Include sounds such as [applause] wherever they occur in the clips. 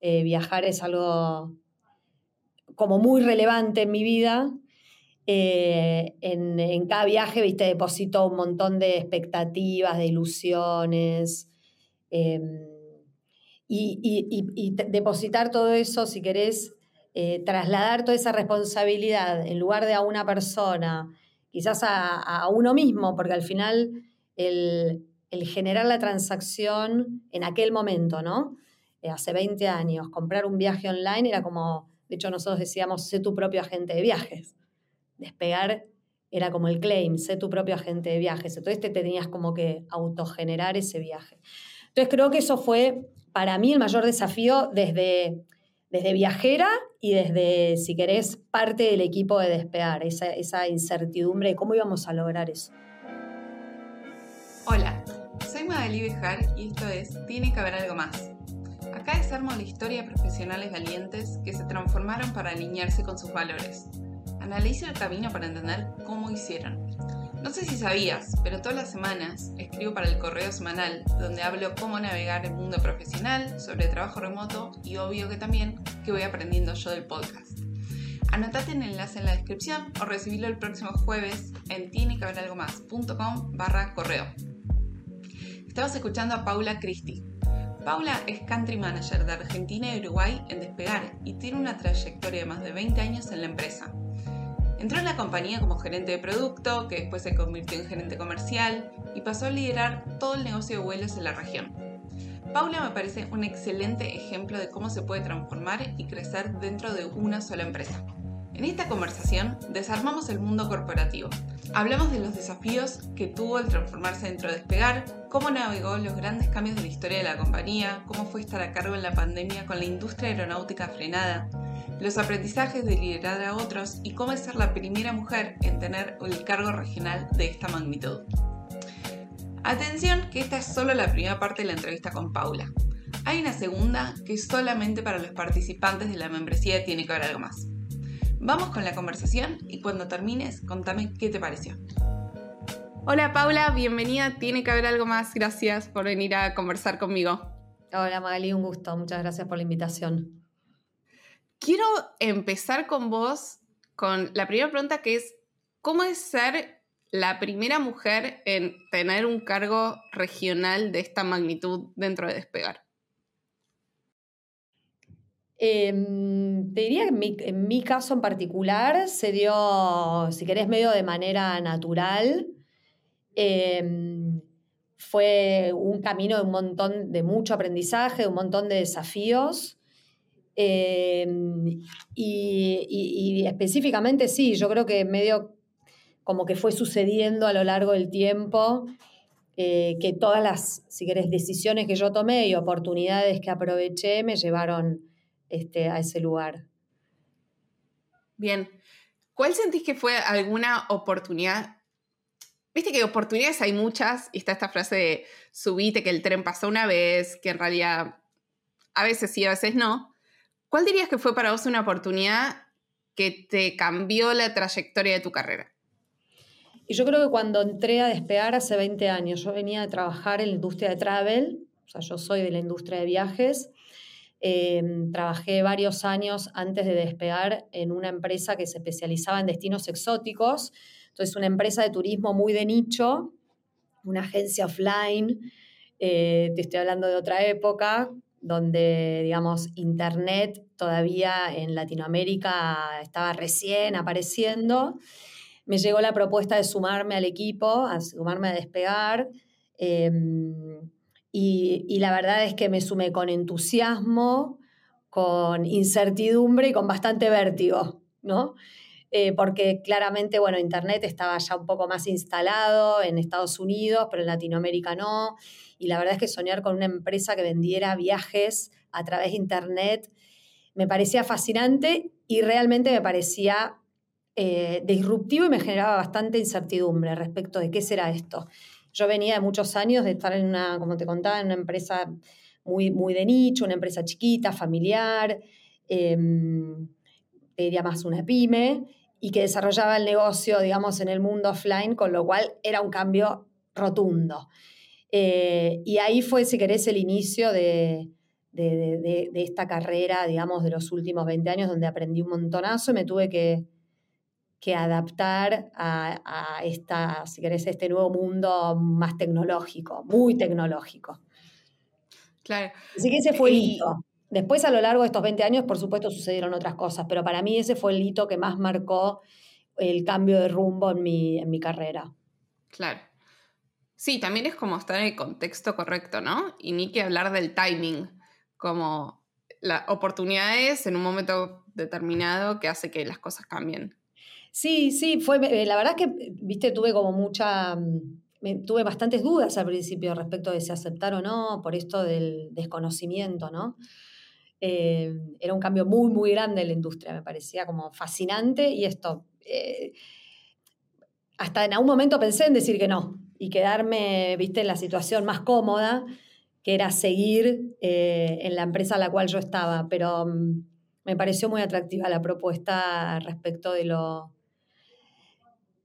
Eh, viajar es algo como muy relevante en mi vida. Eh, en, cada viaje, viste, deposito un montón de expectativas, de ilusiones. Em, y, depositar todo eso, si querés, eh, trasladar toda esa responsabilidad en lugar de a una persona, quizás a, uno mismo, porque al final el, generar la transacción en aquel momento, ¿no? Eh, hace 20 años, comprar un viaje online era como, de hecho nosotros decíamos, sé tu propio agente de viajes. Despegar era como el claim, sé tu propio agente de viajes. Entonces te tenías como que autogenerar ese viaje. Entonces creo que eso fue para mí el mayor desafío desde, desde viajera y desde, si querés, parte del equipo de despegar, esa, esa incertidumbre de cómo íbamos a lograr eso. Hola, soy Magali Bejar y esto es Tiene que haber algo más. Acá desarmo la historia de profesionales valientes que se transformaron para alinearse con sus valores. Analizo el camino para entender cómo hicieron no sé si sabías, pero todas las semanas escribo para el correo semanal, donde hablo cómo navegar el mundo profesional, sobre trabajo remoto y obvio que también que voy aprendiendo yo del podcast. Anotate el enlace en la descripción o recibilo el próximo jueves en tienequehaberalgomás.com barra correo. Estabas escuchando a Paula Cristi. Paula es Country Manager de Argentina y Uruguay en Despegar y tiene una trayectoria de más de 20 años en la empresa. Entró en la compañía como gerente de producto, que después se convirtió en gerente comercial y pasó a liderar todo el negocio de vuelos en la región. Paula me parece un excelente ejemplo de cómo se puede transformar y crecer dentro de una sola empresa. En esta conversación desarmamos el mundo corporativo. Hablamos de los desafíos que tuvo al transformarse dentro de Despegar, cómo navegó los grandes cambios de la historia de la compañía, cómo fue estar a cargo en la pandemia con la industria aeronáutica frenada, los aprendizajes de liderar a otros y cómo es ser la primera mujer en tener el cargo regional de esta magnitud. Atención que esta es solo la primera parte de la entrevista con Paula. Hay una segunda que solamente para los participantes de la membresía Tiene que haber algo más. Vamos con la conversación y cuando termines contame qué te pareció. Hola Paula, bienvenida, tiene que haber algo más. Gracias por venir a conversar conmigo. Hola Magali, un gusto. Muchas gracias por la invitación. Quiero empezar con vos con la primera pregunta que es, ¿cómo es ser la primera mujer en tener un cargo regional de esta magnitud dentro de Despegar? Em, te diría que en mi, caso en particular se dio, si querés, medio de manera natural. Em, fue un camino de un montón, de mucho aprendizaje, de un montón de desafíos. Em, y, específicamente sí, yo creo que medio como que fue sucediendo a lo largo del tiempo, eh, que todas las, si querés, decisiones que yo tomé y oportunidades que aproveché me llevaron este, a ese lugar. Bien, ¿cuál sentís que fue alguna oportunidad? Viste que oportunidades hay muchas y está esta frase de subite que el tren pasó una vez, que en realidad a veces sí, a veces no. ¿Cuál dirías que fue para vos una oportunidad que te cambió la trayectoria de tu carrera? Y yo creo que cuando entré a despegar hace 20 años, yo venía de trabajar en la industria de travel, o sea, yo soy de la industria de viajes. Em, trabajé varios años antes de despegar en una empresa que se especializaba en destinos exóticos. Entonces, una empresa de turismo muy de nicho, una agencia offline, eh, te estoy hablando de otra época, donde, digamos, Internet todavía en Latinoamérica estaba recién apareciendo. Me llegó la propuesta de sumarme al equipo, a sumarme a despegar. Em, y, la verdad es que me sumé con entusiasmo, con incertidumbre y con bastante vértigo, ¿no? Eh, porque claramente, bueno, Internet estaba ya un poco más instalado en Estados Unidos, pero en Latinoamérica no y la verdad es que soñar con una empresa que vendiera viajes a través de Internet me parecía fascinante y realmente me parecía eh, disruptivo y me generaba bastante incertidumbre respecto de qué será esto. Yo venía de muchos años de estar en una, como te contaba, en una empresa muy, muy de nicho, una empresa chiquita, familiar, eh, diría más una pyme, y que desarrollaba el negocio, digamos, en el mundo offline, con lo cual era un cambio rotundo. Eh, y ahí fue, si querés, el inicio de, de, esta carrera, digamos, de los últimos 20 años, donde aprendí un montonazo y me tuve que, que adaptar a, esta, si querés, este nuevo mundo más tecnológico, muy tecnológico. Claro. Así que ese fue el hito. Después, a lo largo de estos 20 años, por supuesto, sucedieron otras cosas, pero para mí ese fue el hito que más marcó el cambio de rumbo en mi, en mi carrera. Claro. Sí, también es como estar en el contexto correcto, ¿no? Y ni que hablar del timing, como las oportunidades en un momento determinado que hace que las cosas cambien. Sí, sí, fue, eh, la verdad es que, viste, tuve como mucha, mm, tuve bastantes dudas al principio respecto de si aceptar o no, por esto del desconocimiento, ¿no? Eh, era un cambio muy, muy grande en la industria, me parecía como fascinante y esto, eh, hasta en algún momento pensé en decir que no y quedarme, viste, en la situación más cómoda, que era seguir en la empresa a la cual yo estaba, pero mm, me pareció muy atractiva la propuesta respecto de lo,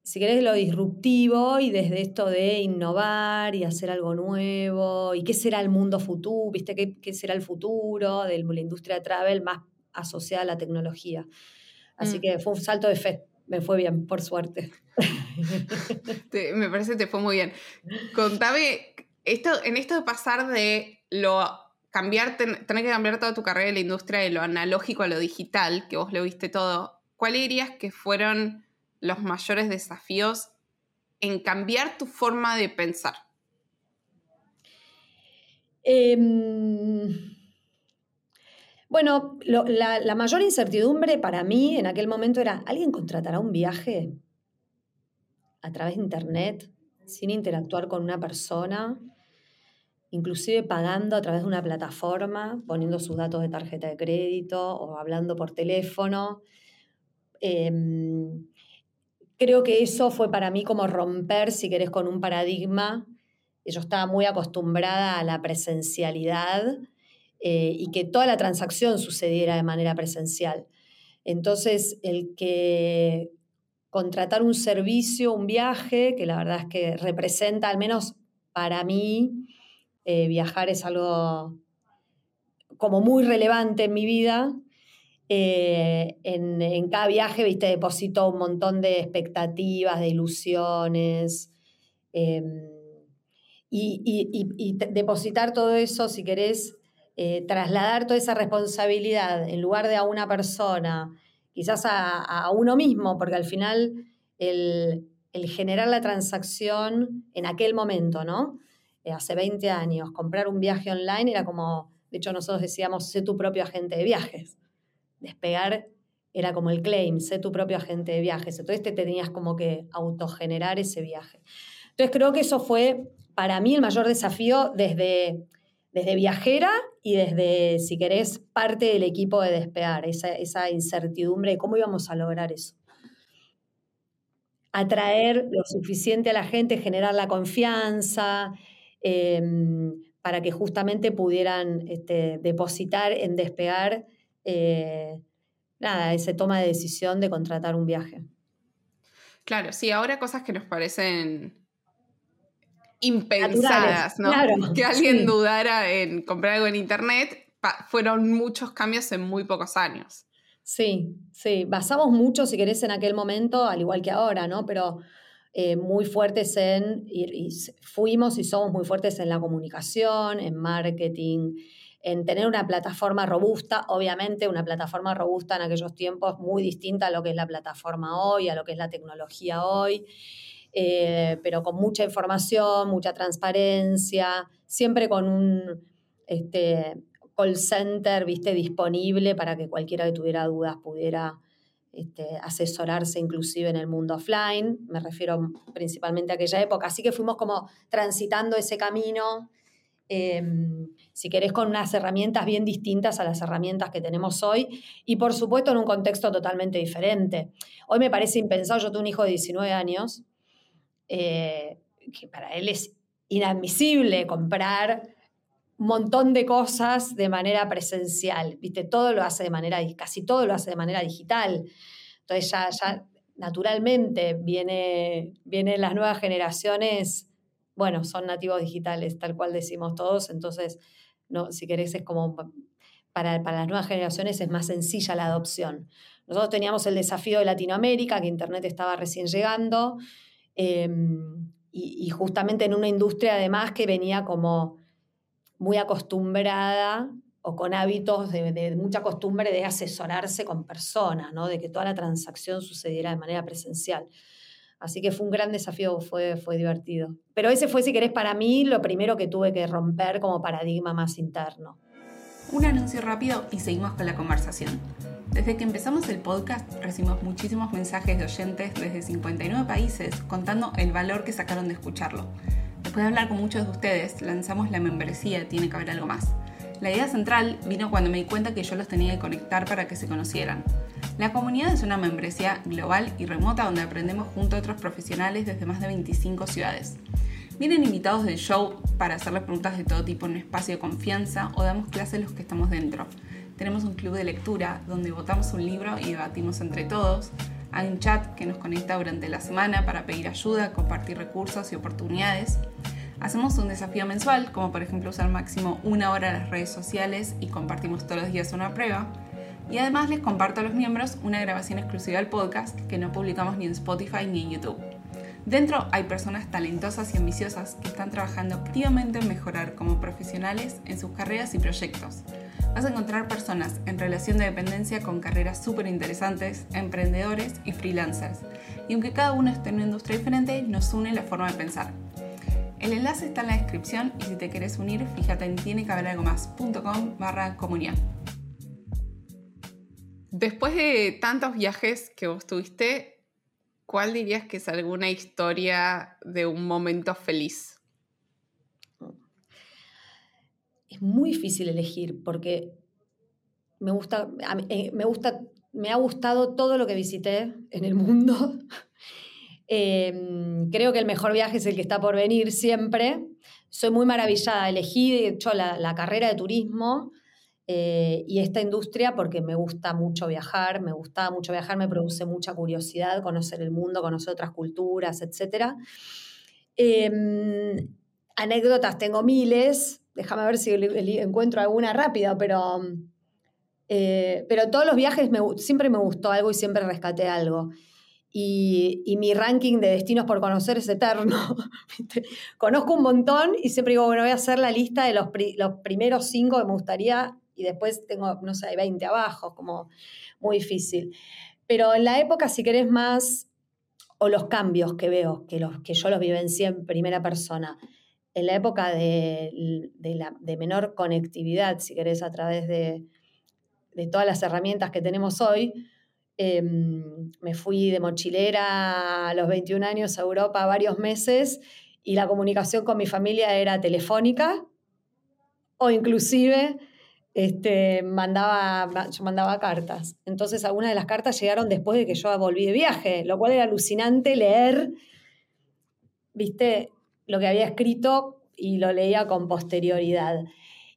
si querés, lo disruptivo y desde esto de innovar y hacer algo nuevo y qué será el mundo futuro, ¿viste? ¿Qué, será el futuro de la industria de travel más asociada a la tecnología? Así mm. que fue un salto de fe. Me fue bien, por suerte. [laughs] me parece que te fue muy bien. Contame, esto, en esto de pasar de lo cambiar, tener que cambiar toda tu carrera en la industria de lo analógico a lo digital, que vos lo viste todo, ¿cuál dirías que fueron los mayores desafíos en cambiar tu forma de pensar? Em, bueno, la, mayor incertidumbre para mí en aquel momento era, ¿alguien contratará un viaje a través de Internet sin interactuar con una persona? inclusive pagando a través de una plataforma, poniendo sus datos de tarjeta de crédito o hablando por teléfono. Em, creo que eso fue para mí como romper, si querés, con un paradigma. Yo estaba muy acostumbrada a la presencialidad eh, y que toda la transacción sucediera de manera presencial. Entonces, el que contratar un servicio, un viaje, que la verdad es que representa, al menos para mí, eh, viajar es algo como muy relevante en mi vida, eh, en, cada viaje, viste, deposito un montón de expectativas, de ilusiones. Em, y, depositar todo eso, si querés, eh, trasladar toda esa responsabilidad en lugar de a una persona, quizás a, uno mismo, porque al final el, generar la transacción en aquel momento, ¿no? Eh, hace 20 años, comprar un viaje online era como, de hecho nosotros decíamos, sé tu propio agente de viajes despegar era como el claim, sé tu propio agente de viajes. Entonces te tenías como que autogenerar ese viaje. Entonces creo que eso fue para mí el mayor desafío desde, desde viajera y desde, si querés, parte del equipo de despegar, esa, incertidumbre de cómo íbamos a lograr eso. Atraer lo suficiente a la gente, generar la confianza, em, para que justamente pudieran este, depositar en despegar eh, nada, ese toma de decisión de contratar un viaje. Claro, sí, ahora cosas que nos parecen impensadas, ¿no? [laughs] que alguien dudara en comprar algo en internet, fueron muchos cambios en muy pocos años. Sí, sí, basamos mucho, si querés, en aquel momento, al igual que ahora, ¿no? Pero eh, muy fuertes en, y, fuimos y somos muy fuertes en la comunicación, en marketing, en tener una plataforma robusta, obviamente una plataforma robusta en aquellos tiempos muy distinta a lo que es la plataforma hoy, a lo que es la tecnología hoy, eh, pero con mucha información, mucha transparencia, siempre con un este, call center ¿viste? disponible para que cualquiera que tuviera dudas pudiera este, asesorarse inclusive en el mundo offline, me refiero principalmente a aquella época, así que fuimos como transitando ese camino Em, si querés, con unas herramientas bien distintas a las herramientas que tenemos hoy y por supuesto en un contexto totalmente diferente. Hoy me parece impensado, yo tengo un hijo de 19 años, eh, que para él es inadmisible comprar un montón de cosas de manera presencial, ¿viste? Todo lo hace de manera, casi todo lo hace de manera digital. Entonces ya, ya naturalmente viene, vienen las nuevas generaciones bueno, son nativos digitales, tal cual decimos todos, entonces ¿no? Si querés, es como para, las nuevas generaciones es más sencilla la adopción. Nosotros teníamos el desafío de Latinoamérica, que Internet estaba recién llegando, em, y, justamente en una industria además que venía como muy acostumbrada o con hábitos de, mucha costumbre de asesorarse con personas, ¿no? de que toda la transacción sucediera de manera presencial. Así que fue un gran desafío, fue, fue divertido. Pero ese fue, si querés, para mí lo primero que tuve que romper como paradigma más interno. Un anuncio rápido y seguimos con la conversación. Desde que empezamos el podcast recibimos muchísimos mensajes de oyentes desde 59 países contando el valor que sacaron de escucharlo. Después de hablar con muchos de ustedes, lanzamos la membresía Tiene que haber algo más. La idea central vino cuando me di cuenta que yo los tenía que conectar para que se conocieran. La comunidad es una membresía global y remota donde aprendemos junto a otros profesionales desde más de 25 ciudades. Vienen invitados del show para hacerles preguntas de todo tipo en un espacio de confianza o damos clases los que estamos dentro. Tenemos un club de lectura donde votamos un libro y debatimos entre todos. Hay un chat que nos conecta durante la semana para pedir ayuda, compartir recursos y oportunidades. Hacemos un desafío mensual, como por ejemplo usar máximo una hora las redes sociales y compartimos todos los días una prueba. Y además les comparto a los miembros una grabación exclusiva del podcast que no publicamos ni en Spotify ni en YouTube. Dentro hay personas talentosas y ambiciosas que están trabajando activamente en mejorar como profesionales en sus carreras y proyectos. Vas a encontrar personas en relación de dependencia con carreras súper interesantes, emprendedores y freelancers. Y aunque cada uno esté en una industria diferente, nos une la forma de pensar. El enlace está en la descripción y si te quieres unir, fíjate en tienecaberalgomás.com barra comunidad. Después de tantos viajes que vos tuviste, ¿cuál dirías que es alguna historia de un momento feliz? Es muy difícil elegir porque me gusta, eh, me gusta, me ha gustado todo lo que visité en el mundo. [laughs] Em, creo que el mejor viaje es el que está por venir siempre. Soy muy maravillada. Elegí, hecho, la carrera de turismo eh, y esta industria porque me gusta mucho viajar, me gustaba mucho viajar, me produce mucha curiosidad, conocer el mundo, conocer otras culturas, etc. Em, anécdotas tengo miles, déjame ver si encuentro alguna rápida, pero, eh, pero todos los viajes siempre me gustó algo y siempre rescaté algo. Y, mi ranking de destinos por conocer es eterno. [laughs] Conozco un montón y siempre digo, bueno, voy a hacer la lista de los primeros cinco que me gustaría y después tengo, no sé, 20 abajo, como muy difícil. Pero en la época, si querés más, o los cambios que veo, que, los, que yo los vivencié en primera persona, en la época de, la, de menor conectividad, si querés, a través de, de todas las herramientas que tenemos hoy, em, me fui de mochilera a los 21 años a Europa varios meses y la comunicación con mi familia era telefónica o inclusive este, mandaba, yo mandaba cartas. Entonces algunas de las cartas llegaron después de que yo volví de viaje, lo cual era alucinante leer, viste, lo que había escrito y lo leía con posterioridad.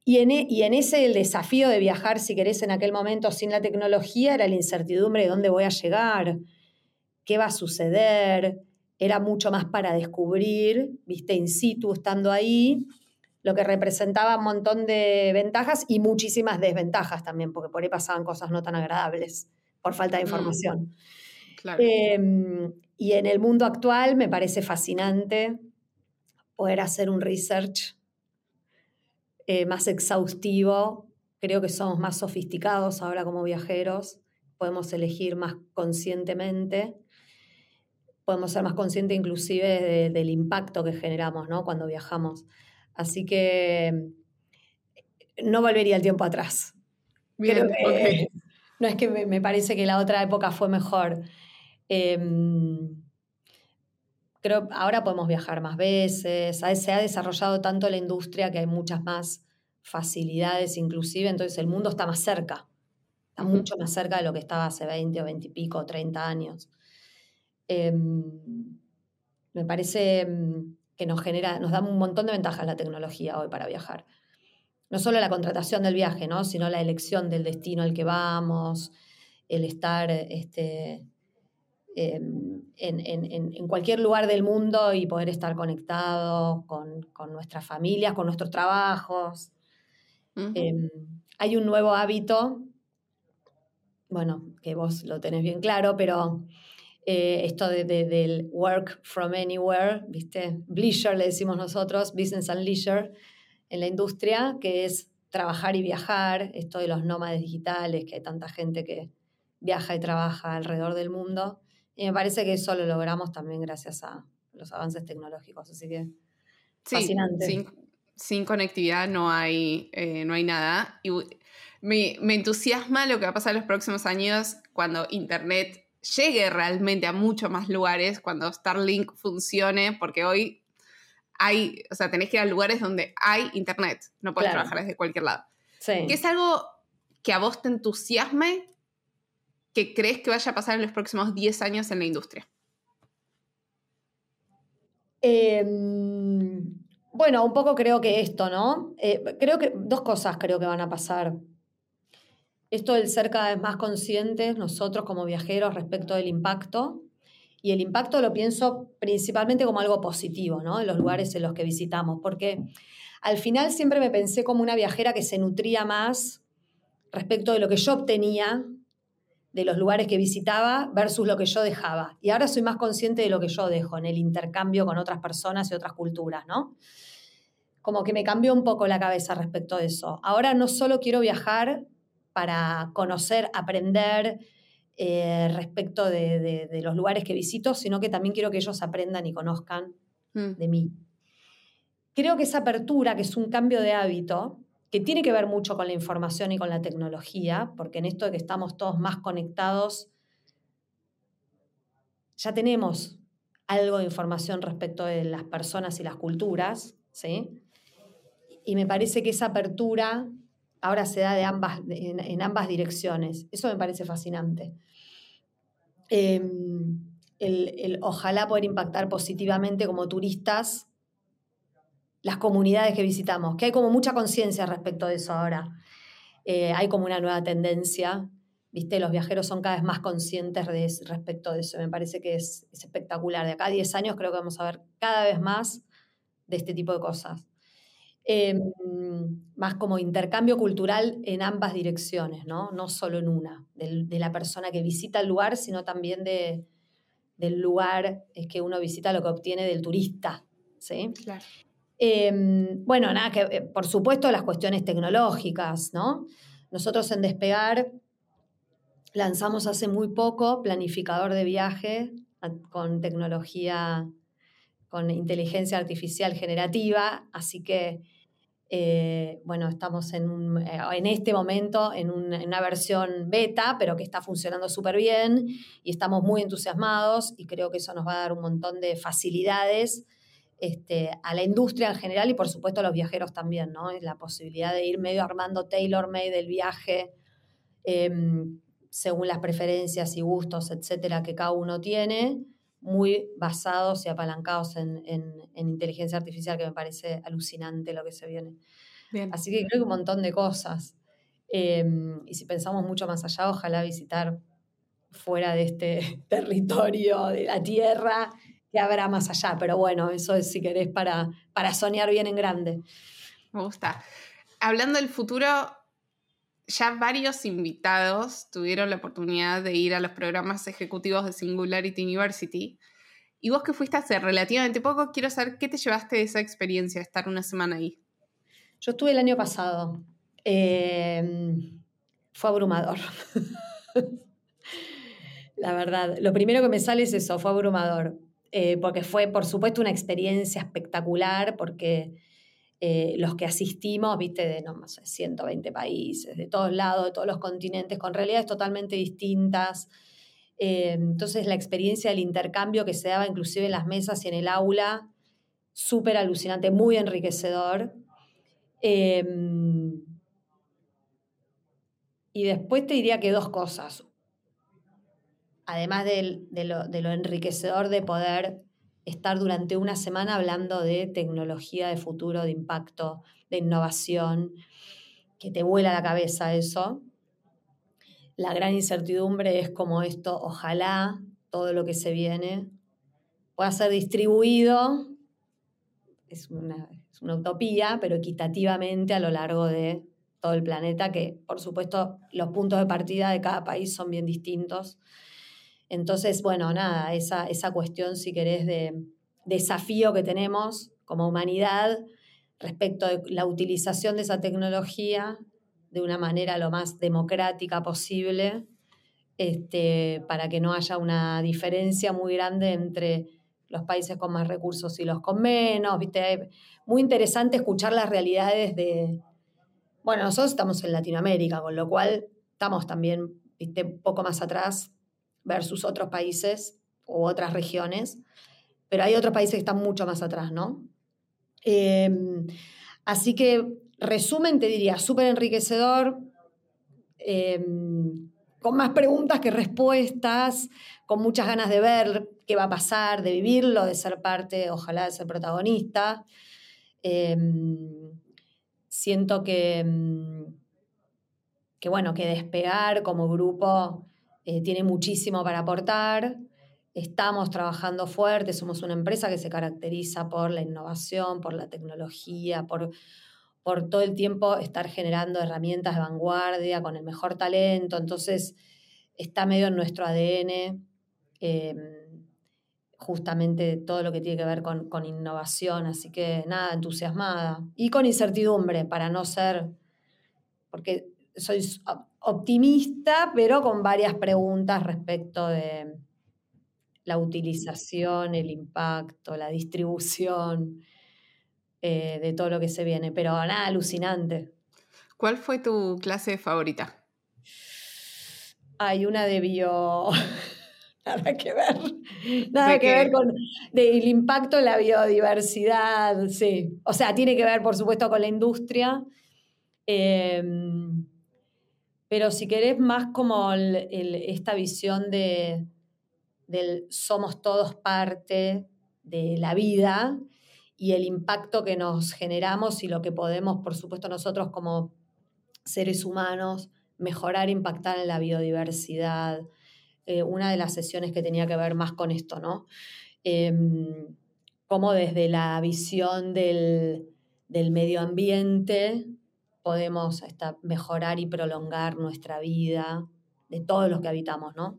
Y en, e, y en ese el desafío de viajar, si querés, en aquel momento sin la tecnología, era la incertidumbre de dónde voy a llegar, qué va a suceder, era mucho más para descubrir, viste, in situ, estando ahí, lo que representaba un montón de ventajas y muchísimas desventajas también, porque por ahí pasaban cosas no tan agradables por falta de mm. información. Em, y en el mundo actual me parece fascinante poder hacer un research eh, más exhaustivo. Creo que somos más sofisticados ahora como viajeros, podemos elegir más conscientemente, podemos ser más conscientes inclusive del impacto que generamos ¿no? cuando viajamos. Así que no volvería el tiempo atrás. Bien, [laughs] No es que me, parece que la otra época fue mejor. Em, creo ahora podemos viajar más veces, se ha desarrollado tanto la industria que hay muchas más facilidades inclusive, entonces el mundo está más cerca, está mucho más cerca de lo que estaba hace 20 o 20 y pico, 30 años. Em, me parece em, que nos genera, nos da un montón de ventajas la tecnología hoy para viajar. No solo la contratación del viaje, ¿no? sino la elección del destino al que vamos, el estar este, em, en, cualquier lugar del mundo y poder estar conectados con, nuestras familias, con nuestros trabajos. Em, hay un nuevo hábito, bueno, que vos lo tenés bien claro, pero eh, esto de, del work from anywhere, ¿viste? Bleisure le decimos nosotros, business and leisure en la industria, que es trabajar y viajar, esto de los nómades digitales, que hay tanta gente que viaja y trabaja alrededor del mundo. Y me parece que eso lo logramos también gracias a los avances tecnológicos. Así que fascinante. Sin, conectividad no hay, eh, no hay nada. Y me, me entusiasma lo que va a pasar en los próximos años cuando Internet llegue realmente a muchos más lugares, cuando Starlink funcione, porque hoy hay, o sea, tenés que ir a lugares donde hay internet, no puedes trabajar desde cualquier lado. Sí. ¿Qué es algo que a vos te entusiasme que crees que vaya a pasar en los próximos 10 años en la industria? Em, bueno, un poco creo que esto, ¿no? Eh, creo que dos cosas creo que van a pasar. Esto del ser cada vez más conscientes nosotros como viajeros respecto del impacto y el impacto lo pienso principalmente como algo positivo, ¿no? En los lugares en los que visitamos, porque al final siempre me pensé como una viajera que se nutría más respecto de lo que yo obtenía de los lugares que visitaba versus lo que yo dejaba. Y ahora soy más consciente de lo que yo dejo en el intercambio con otras personas y otras culturas, ¿no? Como que me cambió un poco la cabeza respecto a eso. Ahora no solo quiero viajar para conocer, aprender, eh, respecto de, los lugares que visito, sino que también quiero que ellos aprendan y conozcan mm. de mí. Creo que esa apertura, que es un cambio de hábito, que tiene que ver mucho con la información y con la tecnología, porque en esto de que estamos todos más conectados, ya tenemos algo de información respecto de las personas y las culturas, ¿sí? Y me parece que esa apertura ahora se da en ambas direcciones. Eso me parece fascinante. Em, ojalá poder impactar positivamente como turistas las comunidades que visitamos, que hay como mucha conciencia respecto de eso ahora. Eh, hay como una nueva tendencia, ¿viste? Los viajeros son cada vez más conscientes respecto de eso. Me parece que es, espectacular. De acá a 10 años creo que vamos a ver cada vez más de este tipo de cosas. Em, más como intercambio cultural en ambas direcciones, ¿no? No solo en una, de la persona que visita el lugar, sino también de, del lugar que uno visita, lo que obtiene del turista, ¿sí? Claro. Em, bueno, nada, que eh, por supuesto las cuestiones tecnológicas, ¿no? Nosotros en Despegar lanzamos hace muy poco planificador de viaje con tecnología, con inteligencia artificial generativa, así que eh, bueno, estamos en, eh, en este momento en, una versión beta, pero que está funcionando súper bien y estamos muy entusiasmados y creo que eso nos va a dar un montón de facilidades este, a la industria en general y por supuesto a los viajeros también, ¿no? La posibilidad de ir medio armando tailor-made del viaje em, según las preferencias y gustos, etcétera, que cada uno tiene muy basados y apalancados en, inteligencia artificial, que me parece alucinante lo que se viene. Así que creo que un montón de cosas. Em, y si pensamos mucho más allá, ojalá visitar fuera de este [laughs] territorio de la Tierra, que habrá más allá. Pero bueno, eso es si querés para, para soñar bien en grande. Me gusta. Hablando del futuro, ya varios invitados tuvieron la oportunidad de ir a los programas ejecutivos de Singularity University. Y vos que fuiste hace relativamente poco, quiero saber qué te llevaste de esa experiencia de estar una semana ahí. Yo estuve el año pasado. Em, fue abrumador. [laughs] la verdad, lo primero que me sale es eso, fue abrumador. Eh, porque fue, por supuesto, una experiencia espectacular, porque eh, los que asistimos, viste, de no, 120 países, de todos lados, de todos los continentes, con realidades totalmente distintas. Eh, entonces la experiencia del intercambio que se daba inclusive en las mesas y en el aula, súper alucinante, muy enriquecedor. Em, y después te diría que dos cosas. Además de, lo, de lo enriquecedor de poder estar durante una semana hablando de tecnología de futuro, de impacto, de innovación, que te vuela la cabeza eso. La gran incertidumbre es como esto, ojalá todo lo que se viene pueda ser distribuido, es una, utopía, pero equitativamente a lo largo de todo el planeta, que por supuesto los puntos de partida de cada país son bien distintos. Entonces, bueno, nada, esa, esa cuestión, si querés, de desafío que tenemos como humanidad respecto de la utilización de esa tecnología de una manera lo más democrática posible, este, para que no haya una diferencia muy grande entre los países con más recursos y los con menos. ¿viste? Muy interesante escuchar las realidades de... Bueno, nosotros estamos en Latinoamérica, con lo cual estamos también ¿viste? un poco más atrás versus otros países u otras regiones, pero hay otros países que están mucho más atrás, ¿no? Em, así que, resumen, te diría, súper enriquecedor, em, con más preguntas que respuestas, con muchas ganas de ver qué va a pasar, de vivirlo, de ser parte, ojalá de ser protagonista. Em, siento que, que, bueno, que despegar como grupo eh, tiene muchísimo para aportar. Estamos trabajando fuerte, somos una empresa que se caracteriza por la innovación, por la tecnología, por, por todo el tiempo estar generando herramientas de vanguardia con el mejor talento. Entonces, está medio en nuestro ADN em, justamente todo lo que tiene que ver con, con, innovación. Así que nada, entusiasmada. Y con incertidumbre, para no ser, porque soy optimista, pero con varias preguntas respecto de la utilización, el impacto, la distribución eh, de todo lo que se viene. Pero nada, alucinante. ¿Cuál fue tu clase favorita? Hay una de bio... [laughs] Nada que ver. Nada que ver con el impacto en la biodiversidad, sí. O sea, tiene que ver, por supuesto, con la industria. Em, pero si querés más como esta visión de, del somos todos parte de la vida y el impacto que nos generamos y lo que podemos, por supuesto, nosotros como seres humanos, mejorar, impactar en la biodiversidad. Eh, una de las sesiones que tenía que ver más con esto, ¿no? Em, cómo desde la visión del, medio ambiente podemos mejorar y prolongar nuestra vida de todos los que habitamos, ¿no?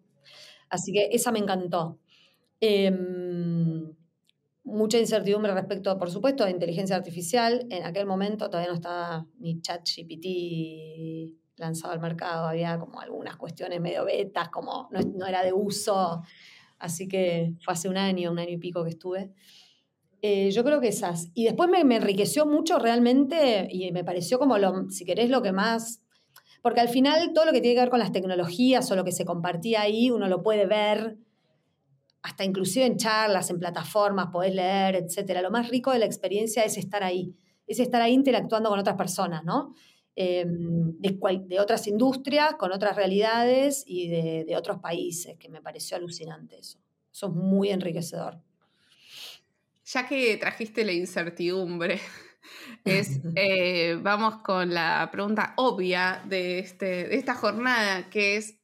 Así que esa me encantó. Em, mucha incertidumbre respecto, por supuesto, a inteligencia artificial. En aquel momento todavía no estaba ni ChatGPT lanzado al mercado, había como algunas cuestiones medio betas, como no, era de uso, así que fue hace un año, un año y pico que estuve. Eh, yo creo que esas. Y después me, me, enriqueció mucho realmente y me pareció como, lo, si querés, lo que más porque al final todo lo que tiene que ver con las tecnologías o lo que se compartía ahí, uno lo puede ver, hasta inclusive en charlas, en plataformas, podés leer, etc. Lo más rico de la experiencia es estar ahí, es estar ahí interactuando con otras personas, ¿no? Em, de, otras industrias, con otras realidades y de, de otros países, que me pareció alucinante eso. Eso es muy enriquecedor. Ya que trajiste la incertidumbre, [laughs] es, [laughs] eh, vamos con la pregunta obvia de, este, de esta jornada, que es,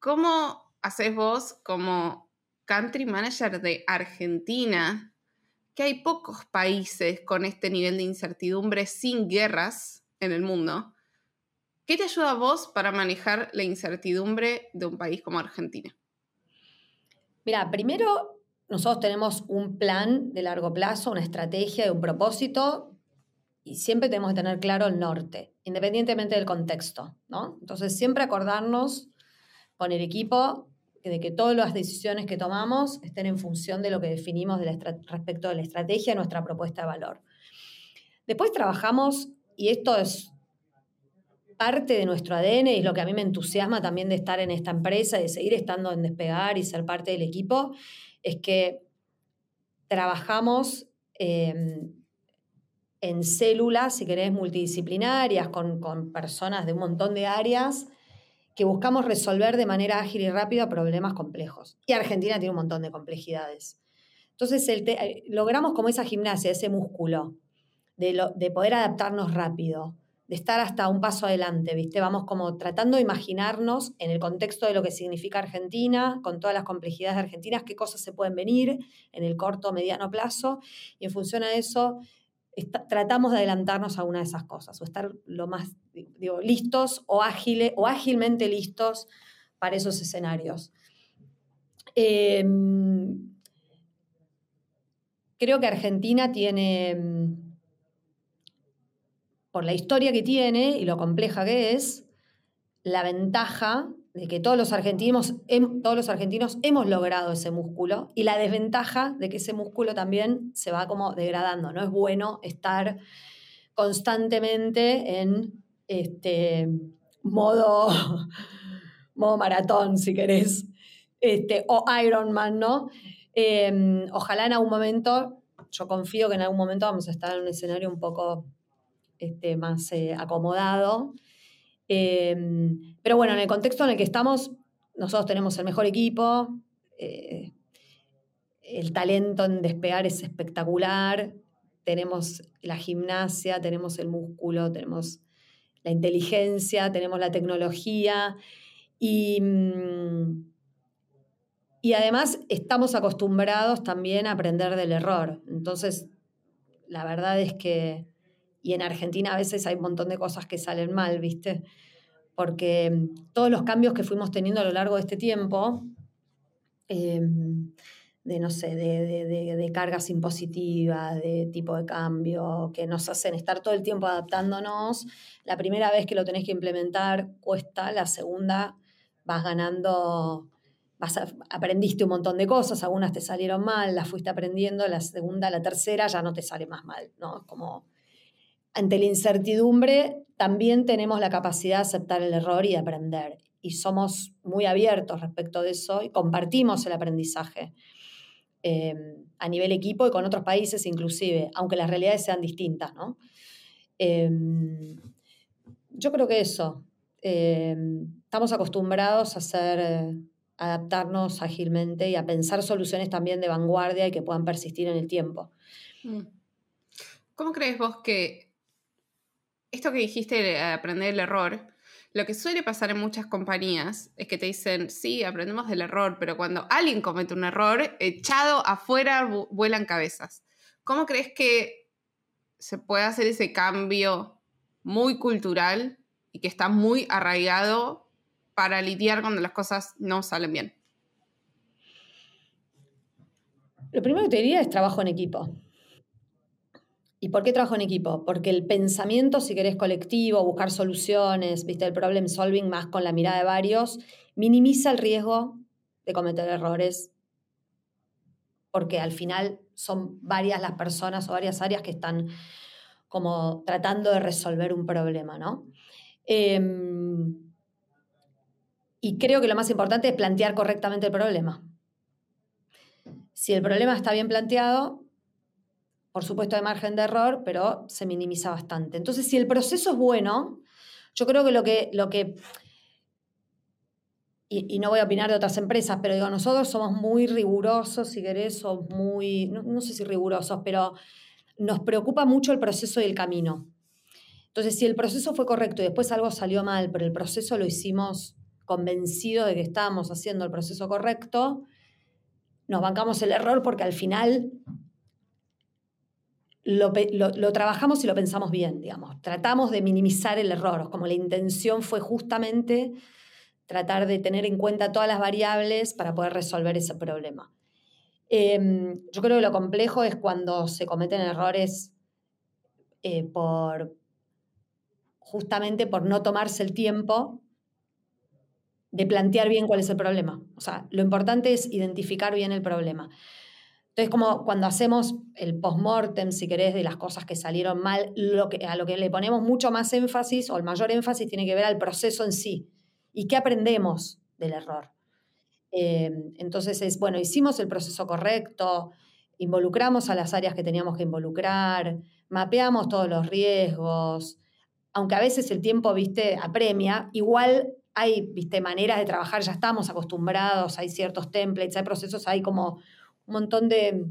¿cómo haces vos como country manager de Argentina, que hay pocos países con este nivel de incertidumbre sin guerras en el mundo? ¿Qué te ayuda a vos para manejar la incertidumbre de un país como Argentina? Mira, primero nosotros tenemos un plan de largo plazo, una estrategia y un propósito y siempre tenemos que tener claro el norte, independientemente del contexto, ¿no? Entonces, siempre acordarnos con el equipo de que todas las decisiones que tomamos estén en función de lo que definimos respecto de la estrategia y nuestra propuesta de valor. Después trabajamos, y esto es parte de nuestro ADN y es lo que a mí me entusiasma también de estar en esta empresa, de seguir estando en despegar y ser parte del equipo, es que trabajamos eh, en células, si querés, multidisciplinarias, con, personas de un montón de áreas, que buscamos resolver de manera ágil y rápida problemas complejos. Y Argentina tiene un montón de complejidades. Entonces, eh, logramos como esa gimnasia, ese músculo, de, de, poder adaptarnos rápido, de estar hasta un paso adelante, ¿viste? Vamos como tratando de imaginarnos en el contexto de lo que significa Argentina, con todas las complejidades de Argentina, qué cosas se pueden venir en el corto o mediano plazo, y en función a eso tratamos de adelantarnos a una de esas cosas, o estar lo más, digo, listos o, ágiles, o ágilmente listos para esos escenarios. Em, creo que Argentina tiene, mm, por la historia que tiene y lo compleja que es, la ventaja de que todos los, argentinos, todos los argentinos hemos logrado ese músculo y la desventaja de que ese músculo también se va como degradando. No es bueno estar constantemente en este modo, [laughs] modo maratón, si querés, este, o Ironman, ¿no? Em, ojalá en algún momento, yo confío que en algún momento vamos a estar en un escenario un poco este, más eh, acomodado Em, pero bueno, en el contexto en el que estamos, nosotros tenemos el mejor equipo, eh, el talento en despegar es espectacular, tenemos la gimnasia, tenemos el músculo, tenemos la inteligencia, tenemos la tecnología y, mm, y además estamos acostumbrados también a aprender del error. Entonces, la verdad es que y en Argentina a veces hay un montón de cosas que salen mal, ¿viste? Porque mm, todos los cambios que fuimos teniendo a lo largo de este tiempo, em, de no sé, de, cargas impositivas, de tipo de cambio, que nos hacen estar todo el tiempo adaptándonos, la primera vez que lo tenés que implementar cuesta, la segunda vas ganando Vas aprendiste un montón de cosas, algunas te salieron mal, las fuiste aprendiendo, la segunda, la tercera ya no te sale más mal, ¿no? Como ante la incertidumbre también tenemos la capacidad de aceptar el error y de aprender. Y somos muy abiertos respecto de eso y compartimos el aprendizaje em, a nivel equipo y con otros países inclusive, aunque las realidades sean distintas. ¿no? Em, yo creo que eso. Em, estamos acostumbrados a hacer, adaptarnos ágilmente y a pensar soluciones también de vanguardia y que puedan persistir en el tiempo. Mm. ¿Cómo crees vos que esto que dijiste de aprender el error, lo que suele pasar en muchas compañías es que te dicen, sí, aprendemos del error, pero cuando alguien comete un error, echado afuera vuelan cabezas. ¿Cómo crees que se puede hacer ese cambio muy cultural y que está muy arraigado para lidiar cuando las cosas no salen bien? Lo primero que te diría es trabajo en equipo. ¿Y por qué trabajo en equipo? Porque el pensamiento, si querés, colectivo, buscar soluciones, viste, el problem solving más con la mirada de varios, minimiza el riesgo de cometer errores, porque al final son varias las personas o varias áreas que están como tratando de resolver un problema, ¿no? Em, y creo que lo más importante es plantear correctamente el problema. Si el problema está bien planteado, por supuesto hay margen de error, pero se minimiza bastante. Entonces, si el proceso es bueno, yo creo que lo que, lo que y, no voy a opinar de otras empresas, pero digo, nosotros somos muy rigurosos, si querés, o muy, no, sé si rigurosos, pero nos preocupa mucho el proceso y el camino. Entonces, si el proceso fue correcto y después algo salió mal, pero el proceso lo hicimos convencido de que estábamos haciendo el proceso correcto, nos bancamos el error porque al final lo, trabajamos y lo pensamos bien, digamos. Tratamos de minimizar el error, como la intención fue justamente tratar de tener en cuenta todas las variables para poder resolver ese problema. Em, yo creo que lo complejo es cuando se cometen errores eh, por justamente por no tomarse el tiempo de plantear bien cuál es el problema. O sea, lo importante es identificar bien el problema. Entonces, como cuando hacemos el post-mortem, si querés, de las cosas que salieron mal, a lo que le ponemos mucho más énfasis o el mayor énfasis tiene que ver al proceso en sí y qué aprendemos del error. Eh, entonces es, bueno, hicimos el proceso correcto, involucramos a las áreas que teníamos que involucrar, mapeamos todos los riesgos, aunque a veces el tiempo, viste, apremia, igual hay, viste, maneras de trabajar, ya estamos acostumbrados, hay ciertos templates, hay procesos, hay como un montón de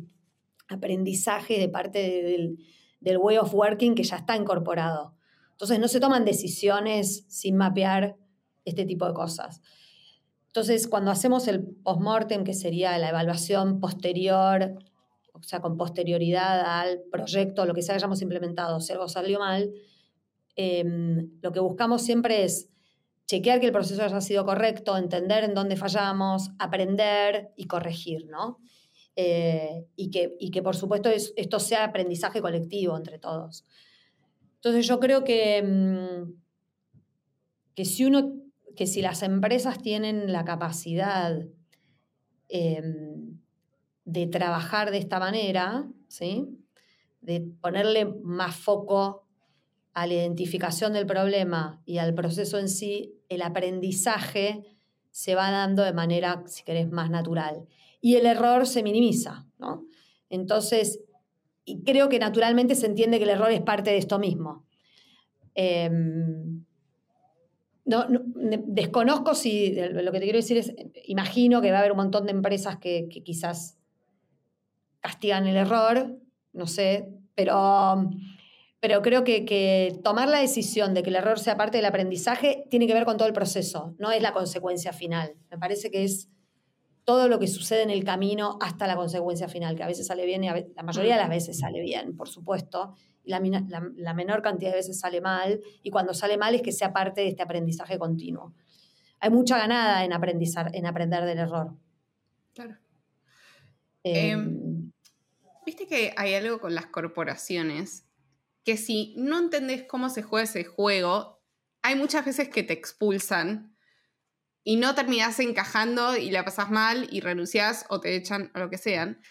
aprendizaje de parte del, way of working que ya está incorporado. Entonces no se toman decisiones sin mapear este tipo de cosas. Entonces, cuando hacemos el post-mortem, que sería la evaluación posterior, o sea, con posterioridad al proyecto, lo que sea hayamos implementado, si algo salió mal, em, lo que buscamos siempre es chequear que el proceso haya sido correcto, entender en dónde fallamos, aprender y corregir, ¿no? Eh, y, que, que, por supuesto esto sea aprendizaje colectivo entre todos. Entonces yo creo que, mm, que si uno, que si las empresas tienen la capacidad em, de trabajar de esta manera, ¿sí? de ponerle más foco a la identificación del problema y al proceso en sí, el aprendizaje se va dando de manera, si querés, más natural. Y el error se minimiza, ¿no? Entonces, y creo que naturalmente se entiende que el error es parte de esto mismo. Em, no, desconozco si, lo que te quiero decir es, imagino que va a haber un montón de empresas que, quizás castigan el error, no sé, pero pero creo que, tomar la decisión de que el error sea parte del aprendizaje tiene que ver con todo el proceso, no es la consecuencia final. Me parece que es todo lo que sucede en el camino hasta la consecuencia final, que a veces sale bien y la mayoría de las veces sale bien, por supuesto, y la, menor cantidad de veces sale mal, y cuando sale mal es que sea parte de este aprendizaje continuo. Hay mucha ganada en, aprendizar, en aprender del error. Claro. Em, em, viste que hay algo con las corporaciones que si no entendés cómo se juega ese juego, hay muchas veces que te expulsan y no terminás encajando y la pasas mal y renunciás o te echan o lo que sean.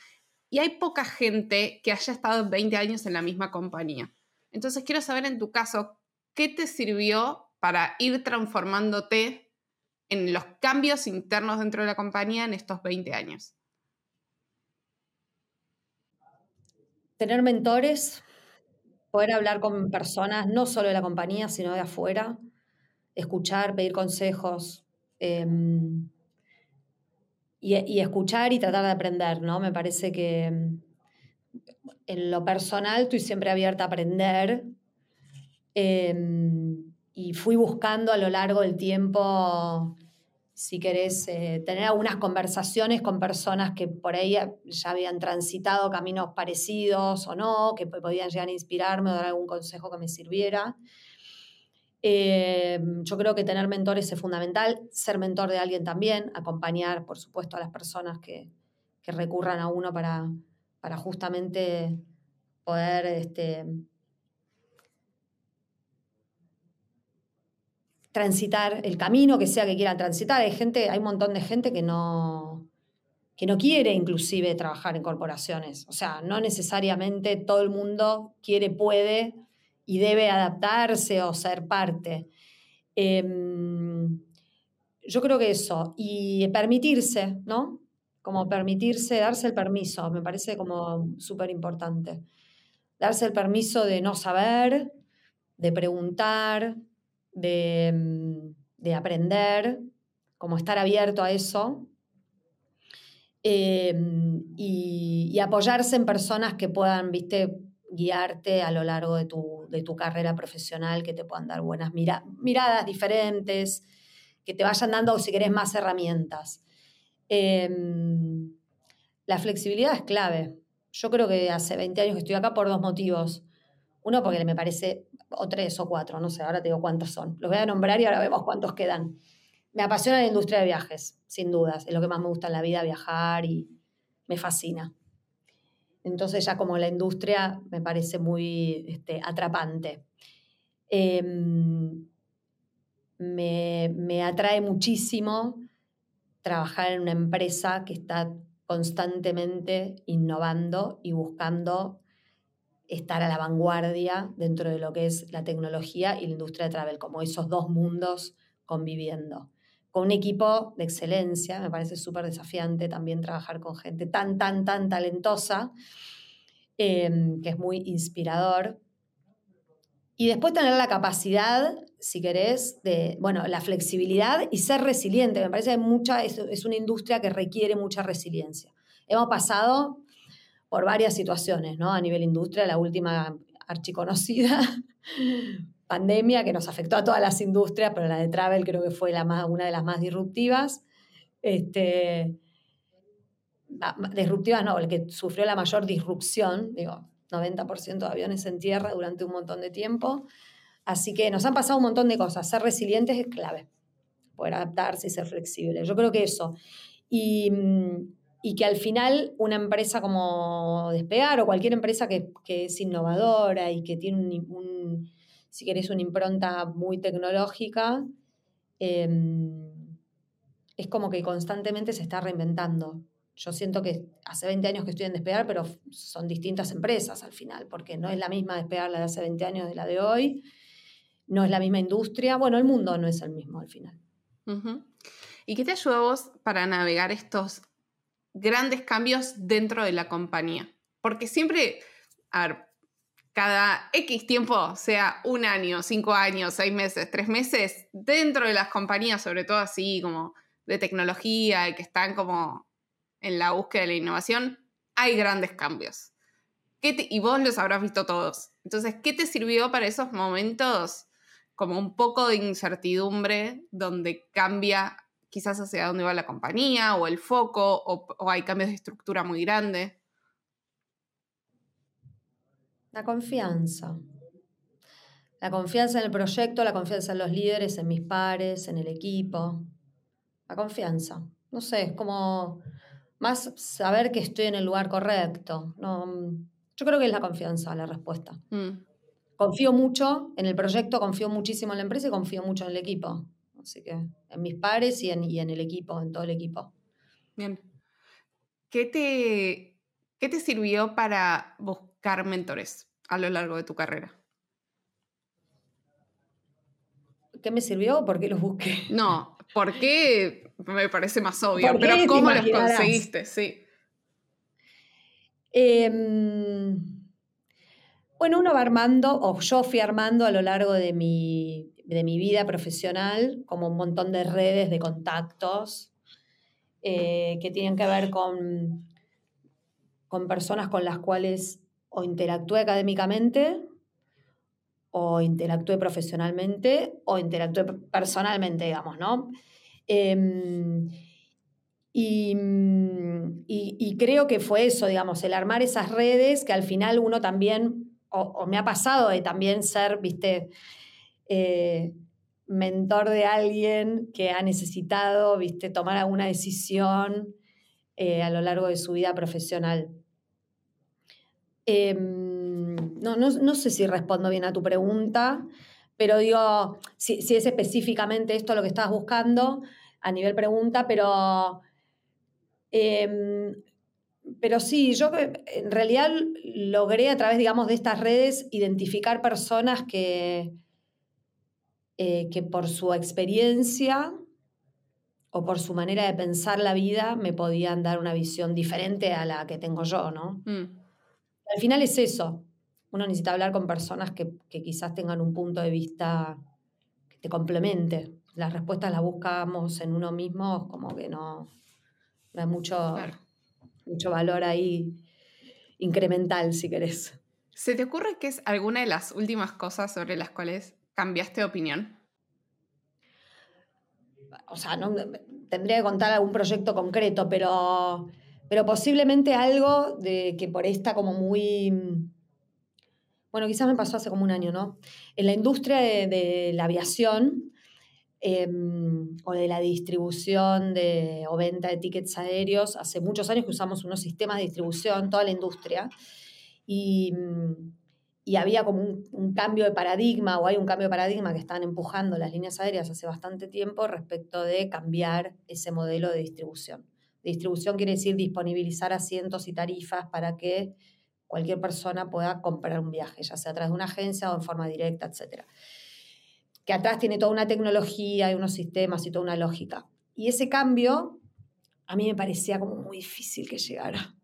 Y hay poca gente que haya estado 20 años en la misma compañía. Entonces quiero saber en tu caso, ¿qué te sirvió para ir transformándote en los cambios internos dentro de la compañía en estos 20 años? Tener mentores, poder hablar con personas, no solo de la compañía, sino de afuera, escuchar, pedir consejos em, y, escuchar y tratar de aprender, ¿no? Me parece que en lo personal estoy siempre abierta a aprender em, y fui buscando a lo largo del tiempo si querés eh, tener algunas conversaciones con personas que por ahí ya habían transitado caminos parecidos o no, que podían llegar a inspirarme o dar algún consejo que me sirviera. Eh, yo creo que tener mentores es fundamental, ser mentor de alguien también, acompañar, por supuesto, a las personas que, recurran a uno para, para justamente poder este, transitar el camino que sea que quieran transitar. Hay gente, hay un montón de gente que no, que no quiere inclusive trabajar en corporaciones. O sea, no necesariamente todo el mundo quiere, puede y debe adaptarse o ser parte. Em, yo creo que eso, y permitirse, ¿no? Como permitirse, darse el permiso, me parece como súper importante. Darse el permiso de no saber, de preguntar, Mm, de, aprender, como estar abierto a eso. Em, y, apoyarse en personas que puedan, viste, guiarte a lo largo de tu, carrera profesional, que te puedan dar buenas miradas diferentes, que te vayan dando, si querés, más herramientas. Em, la flexibilidad es clave. Yo creo que hace 20 años que estoy acá por dos motivos. Uno, porque me parece o tres o cuatro, no sé, ahora te digo cuántos son. Los voy a nombrar y ahora vemos cuántos quedan. Me apasiona la industria de viajes, sin dudas. Es lo que más me gusta en la vida, viajar y me fascina. Entonces ya como la industria me parece muy este, atrapante. Em, me, me atrae muchísimo trabajar en una empresa que está constantemente innovando y buscando estar a la vanguardia dentro de lo que es la tecnología y la industria de travel, como esos dos mundos conviviendo. Con un equipo de excelencia, me parece súper desafiante también trabajar con gente tan, tan, tan talentosa, em, que es muy inspirador. Y después tener la capacidad, si querés, de, bueno, la flexibilidad y ser resiliente. Me parece que mucha, es, es una industria que requiere mucha resiliencia. Hemos pasado por varias situaciones, ¿no? A nivel industria, la última archiconocida pandemia que nos afectó a todas las industrias, pero la de travel creo que fue la más, una de las más disruptivas. Este, disruptivas no, el que sufrió la mayor disrupción, digo, 90% de aviones en tierra durante un montón de tiempo. Así que nos han pasado un montón de cosas. Ser resilientes es clave, poder adaptarse y ser flexible. Yo creo que eso. Y, que al final una empresa como Despegar o cualquier empresa que, es innovadora y que tiene un, si querés, una impronta muy tecnológica, em, es como que constantemente se está reinventando. Yo siento que hace 20 años que estoy en Despegar, pero son distintas empresas al final, porque no es la misma Despegar la de hace 20 años de la de hoy, no es la misma industria, bueno, el mundo no es el mismo al final. ¿Y qué te ayudó a vos para navegar estos grandes cambios dentro de la compañía? Porque siempre, a ver, cada X tiempo, sea un año, cinco años, seis meses, tres meses, dentro de las compañías, sobre todo así como de tecnología que están como en la búsqueda de la innovación, hay grandes cambios. y vos los habrás visto todos. Entonces, ¿qué te sirvió para esos momentos como un poco de incertidumbre donde cambia quizás hacia dónde va la compañía o el foco o, hay cambios de estructura muy grandes? La confianza. La confianza en el proyecto, la confianza en los líderes, en mis pares, en el equipo. La confianza. No sé, es como más saber que estoy en el lugar correcto. No, yo creo que es la confianza la respuesta. Mm. Confío mucho en el proyecto, confío muchísimo en la empresa y confío mucho en el equipo. Así que en mis pares y en, en el equipo, en todo el equipo. Bien. ¿Qué te, ¿Qué te sirvió para buscar mentores a lo largo de tu carrera? ¿Qué me sirvió o por qué los busqué? No, ¿por qué? me parece más obvio, pero ¿cómo los conseguiste? Sí. Em, bueno, uno va armando, o yo fui armando a lo largo de mi, de mi vida profesional, como un montón de redes de contactos eh, que tienen que ver con, con personas con las cuales o interactué académicamente, o interactué profesionalmente, o interactué personalmente, digamos, ¿no? Em, mm, y, creo que fue eso, digamos, el armar esas redes que al final uno también, o, me ha pasado de también ser, viste, eh, mentor de alguien que ha necesitado, viste, tomar alguna decisión eh, a lo largo de su vida profesional. Em, no, no, sé si respondo bien a tu pregunta, pero digo, si, es específicamente esto lo que estás buscando a nivel pregunta, pero, em, pero sí, yo en realidad logré a través, digamos, de estas redes identificar personas que, eh, que por su experiencia o por su manera de pensar la vida me podían dar una visión diferente a la que tengo yo, ¿no? Mm. Al final es eso, uno necesita hablar con personas que, quizás tengan un punto de vista que te complemente. Las respuestas las buscamos en uno mismo, como que no, hay mucho, mucho valor ahí incremental, si querés. ¿Se te ocurre que es alguna de las últimas cosas sobre las cuales cambiaste de opinión? O sea, no, tendría que contar algún proyecto concreto, pero, pero posiblemente algo de que por esta como muy bueno, quizás me pasó hace como un año, ¿no? En la industria de, la aviación em, o de la distribución de, o venta de tickets aéreos, hace muchos años que usamos unos sistemas de distribución, toda la industria, y, había como un, cambio de paradigma, o hay un cambio de paradigma que están empujando las líneas aéreas hace bastante tiempo respecto de cambiar ese modelo de distribución. Distribución quiere decir disponibilizar asientos y tarifas para que cualquier persona pueda comprar un viaje, ya sea a través de una agencia o en forma directa, etc. Que atrás tiene toda una tecnología y unos sistemas y toda una lógica. Y ese cambio a mí me parecía como muy difícil que llegara,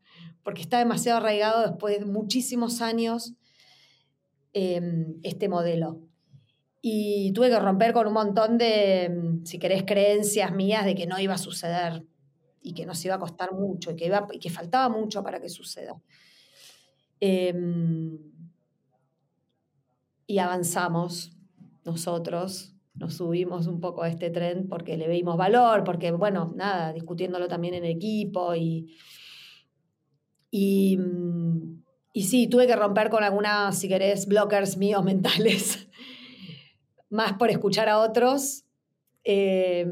porque está demasiado arraigado después de muchísimos años em, este modelo. Y tuve que romper con un montón de, em, si querés, creencias mías de que no iba a suceder y que nos iba a costar mucho y que, iba, y que faltaba mucho para que suceda. Em, y avanzamos nosotros, nos subimos un poco a este tren porque le veimos valor, porque, bueno, nada, discutiéndolo también en equipo y, Y, sí, tuve que romper con algunas, si querés, blockers míos [laughs] mentales, más por escuchar a otros. Eh,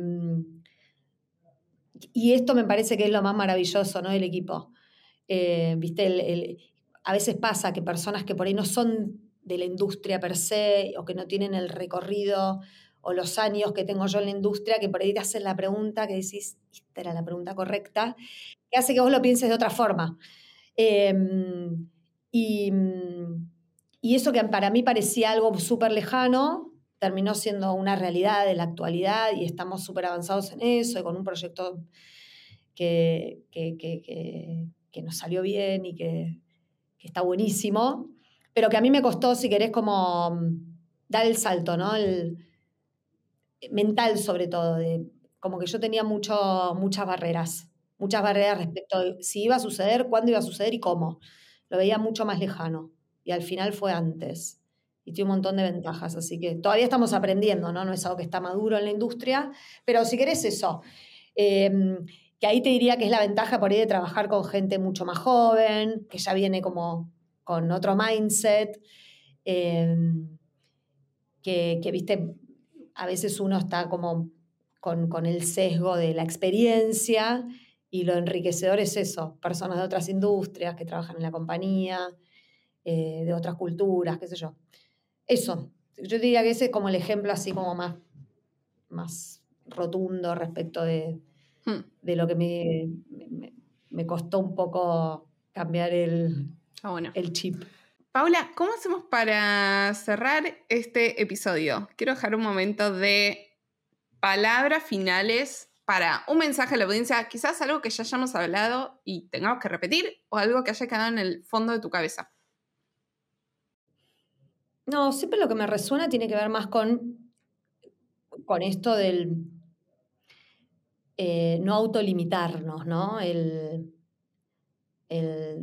y esto me parece que es lo más maravilloso ¿no? del equipo. Eh, ¿Viste? a veces pasa que personas que por ahí no son de la industria per se o que no tienen el recorrido o los años que tengo yo en la industria, que por ahí te hacen la pregunta que decís, esta era la pregunta correcta, que hace que vos lo pienses de otra forma. Em, y, y, eso que para mí parecía algo súper lejano, terminó siendo una realidad de la actualidad y estamos súper avanzados en eso y con un proyecto que, que, que, que nos salió bien y que, está buenísimo, pero que a mí me costó, si querés, como dar el salto, ¿no? El, mental sobre todo, de, como que yo tenía mucho, muchas barreras, muchas barreras respecto a si iba a suceder, cuándo iba a suceder y cómo. Lo veía mucho más lejano y al final fue antes. Y tiene un montón de ventajas, así que todavía estamos aprendiendo, ¿no? No es algo que está maduro en la industria, pero si querés eso, em, que ahí te diría que es la ventaja por ahí de trabajar con gente mucho más joven, que ya viene como con otro mindset, em, que, que, viste, a veces uno está como con, el sesgo de la experiencia y lo enriquecedor es eso, personas de otras industrias que trabajan en la compañía, eh, de otras culturas, qué sé yo. Eso, yo diría que ese es como el ejemplo así como más, más rotundo respecto de, hmm. de lo que me, me, costó un poco cambiar el, ah, el chip. Paula, ¿cómo hacemos para cerrar este episodio? Quiero dejar un momento de palabras finales para un mensaje a la audiencia, quizás algo que ya hayamos hablado y tengamos que repetir o algo que haya quedado en el fondo de tu cabeza. No, siempre lo que me resuena tiene que ver más con, con esto del eh, no autolimitarnos, ¿no? el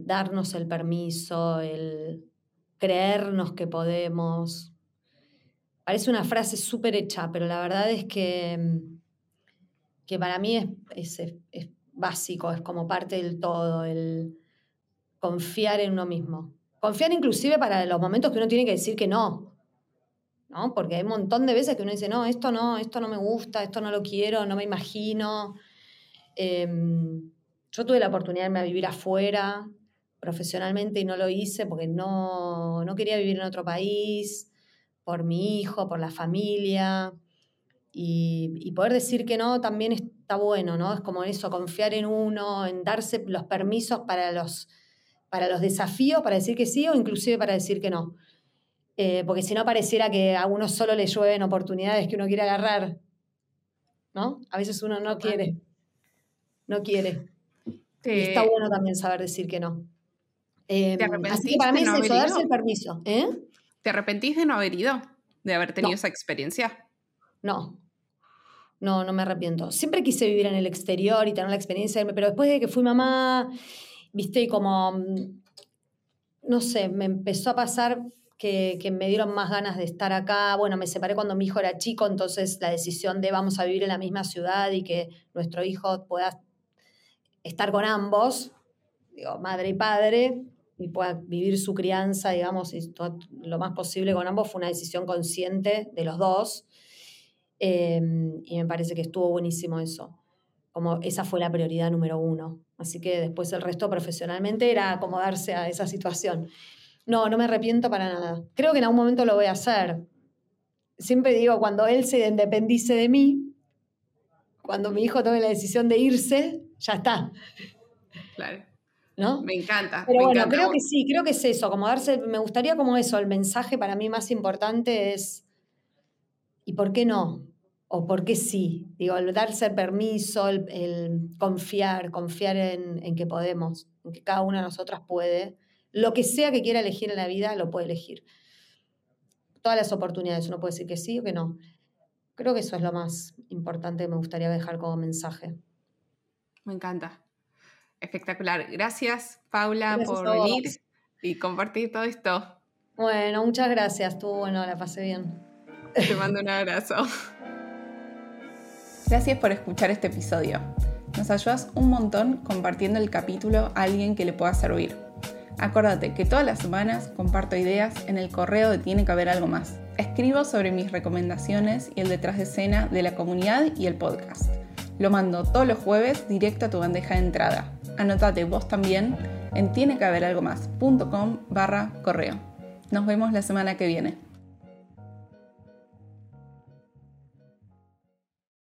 darnos el permiso, el creernos que podemos. Parece una frase súper hecha, pero la verdad es que, mm, que para mí es, es, básico, es como parte del todo, el confiar en uno mismo. Confiar inclusive para los momentos que uno tiene que decir que no, ¿no? Porque hay un montón de veces que uno dice, no, esto no, esto no me gusta, esto no lo quiero, no me imagino. Em, yo tuve la oportunidad de vivir afuera, profesionalmente y no lo hice porque no, quería vivir en otro país, por mi hijo, por la familia. Y, poder decir que no también está bueno, ¿no? Es como eso, confiar en uno, en darse los permisos para los, para los desafíos, para decir que sí o inclusive para decir que no. Eh, porque si no pareciera que a uno solo le llueven oportunidades que uno quiere agarrar, ¿no? A veces uno no quiere, no quiere. Y está bueno también saber decir que no. ¿Te arrepentís em, para mí de no es darse el permiso. ¿eh? ¿Te arrepentís de no haber ido? ¿De haber tenido esa experiencia? No. No, no me arrepiento. Siempre quise vivir en el exterior y tener la experiencia, pero después de que fui mamá, viste, como, mm, no sé, me empezó a pasar que, que, me dieron más ganas de estar acá. Bueno, me separé cuando mi hijo era chico, entonces la decisión de vamos a vivir en la misma ciudad y que nuestro hijo pueda estar con ambos, digo, madre y padre, y pueda vivir su crianza, digamos, y lo más posible con ambos, fue una decisión consciente de los dos. Em, y me parece que estuvo buenísimo eso. Como esa fue la prioridad número uno. Así que después el resto profesionalmente era acomodarse a esa situación. No, no me arrepiento para nada. Creo que en algún momento lo voy a hacer. Siempre digo, cuando él se independice de mí, cuando mi hijo tome la decisión de irse, ya está. Claro. ¿no? Me encanta. Pero bueno, creo que sí, creo que es eso, como darse, me gustaría como eso, el mensaje para mí más importante es, ¿y por qué no? ¿O por qué sí? Digo, el darse permiso, el, confiar, confiar en, que podemos, en que cada una de nosotras puede, lo que sea que quiera elegir en la vida, lo puede elegir. Todas las oportunidades, uno puede decir que sí o que no. Creo que eso es lo más importante que me gustaría dejar como mensaje. Me encanta. Espectacular. Gracias, Paula, por venir y compartir todo esto. Bueno, muchas gracias. Estuvo bueno, la pasé bien. Te mando un abrazo. [laughs] Gracias por escuchar este episodio. Nos ayudas un montón compartiendo el capítulo a alguien que le pueda servir. Acuérdate que todas las semanas comparto ideas en el correo de Tiene que haber algo más. Escribo sobre mis recomendaciones y el detrás de escena de la comunidad y el podcast. Lo mando todos los jueves directo a tu bandeja de entrada. Anotate vos también en tienequehaberalgomás.com barra correo. Nos vemos la semana que viene.